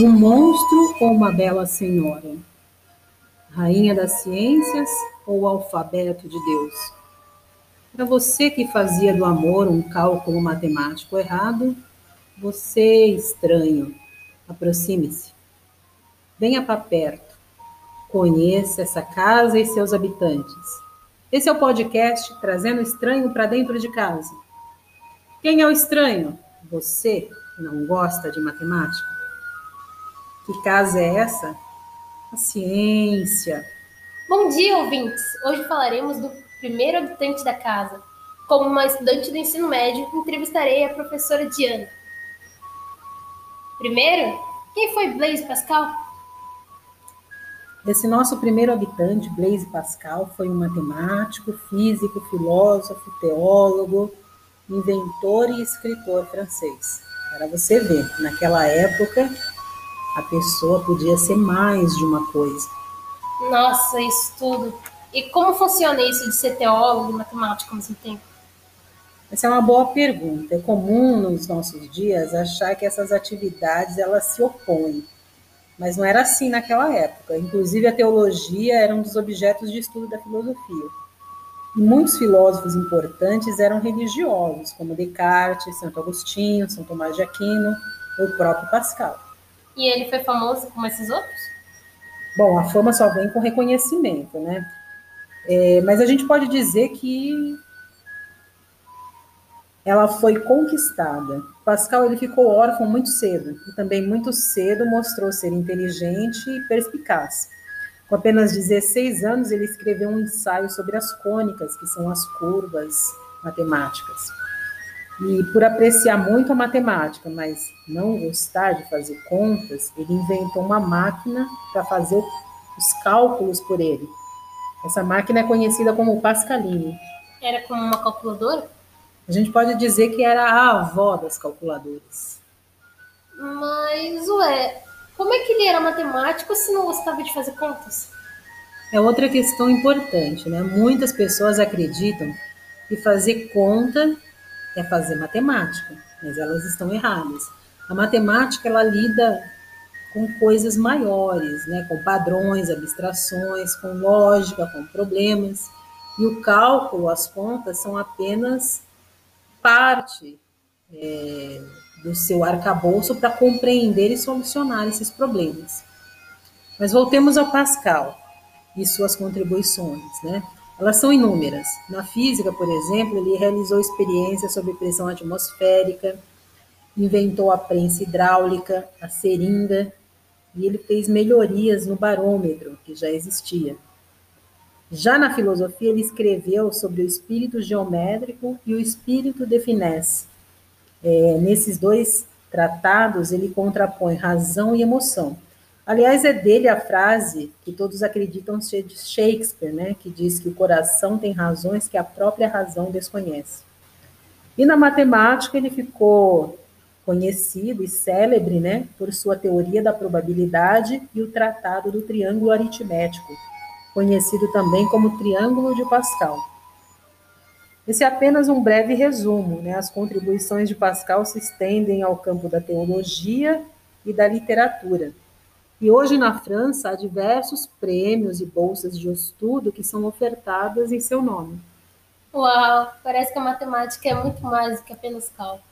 Um monstro ou uma bela senhora? Rainha das ciências ou alfabeto de Deus? Para você que fazia do amor um cálculo matemático errado, você estranho, aproxime-se. Venha para perto. Conheça essa casa e seus habitantes. Esse é o podcast Trazendo o Estranho para Dentro de Casa. Quem é o estranho? Você que não gosta de matemática? Que casa é essa? A ciência. Bom dia, ouvintes! Hoje falaremos do primeiro habitante da casa. Como uma estudante do ensino médio, entrevistarei a professora Diana. Primeiro, quem foi Blaise Pascal? Esse nosso primeiro habitante, Blaise Pascal, foi um matemático, físico, filósofo, teólogo, inventor e escritor francês. Para você ver, naquela época a pessoa podia ser mais de uma coisa. Nossa, isso tudo. E como funciona isso de ser teólogo e matemático ao mesmo tempo? Essa é uma boa pergunta. É comum nos nossos dias achar que essas atividades elas se opõem, mas não era assim naquela época. Inclusive a teologia era um dos objetos de estudo da filosofia. E muitos filósofos importantes eram religiosos, como Descartes, Santo Agostinho, São Tomás de Aquino o próprio Pascal. E ele foi famoso como esses outros? Bom, a fama só vem com reconhecimento, né? É, mas a gente pode dizer que ela foi conquistada. Pascal ele ficou órfão muito cedo e também muito cedo mostrou ser inteligente e perspicaz. Com apenas 16 anos, ele escreveu um ensaio sobre as cônicas, que são as curvas matemáticas. E por apreciar muito a matemática, mas não gostar de fazer contas, ele inventou uma máquina para fazer os cálculos por ele. Essa máquina é conhecida como Pascaline. Era como uma calculadora? A gente pode dizer que era a avó das calculadoras. Mas, ué, como é que ele era matemático se não gostava de fazer contas? É outra questão importante, né? Muitas pessoas acreditam que fazer conta é fazer matemática, mas elas estão erradas. A matemática ela lida com coisas maiores, né, com padrões, abstrações, com lógica, com problemas. E o cálculo, as contas, são apenas parte é, do seu arcabouço para compreender e solucionar esses problemas. Mas voltemos ao Pascal e suas contribuições, né? Elas são inúmeras. Na física, por exemplo, ele realizou experiências sobre pressão atmosférica, inventou a prensa hidráulica, a seringa, e ele fez melhorias no barômetro, que já existia. Já na filosofia, ele escreveu sobre o espírito geométrico e o espírito de finesse. É, nesses dois tratados, ele contrapõe razão e emoção. Aliás, é dele a frase que todos acreditam ser de Shakespeare, né, que diz que o coração tem razões que a própria razão desconhece. E na matemática ele ficou conhecido e célebre, né, por sua teoria da probabilidade e o tratado do triângulo aritmético, conhecido também como triângulo de Pascal. Esse é apenas um breve resumo, né? As contribuições de Pascal se estendem ao campo da teologia e da literatura. E hoje na França há diversos prêmios e bolsas de estudo que são ofertadas em seu nome. Uau, parece que a matemática é muito mais do que apenas cálculo.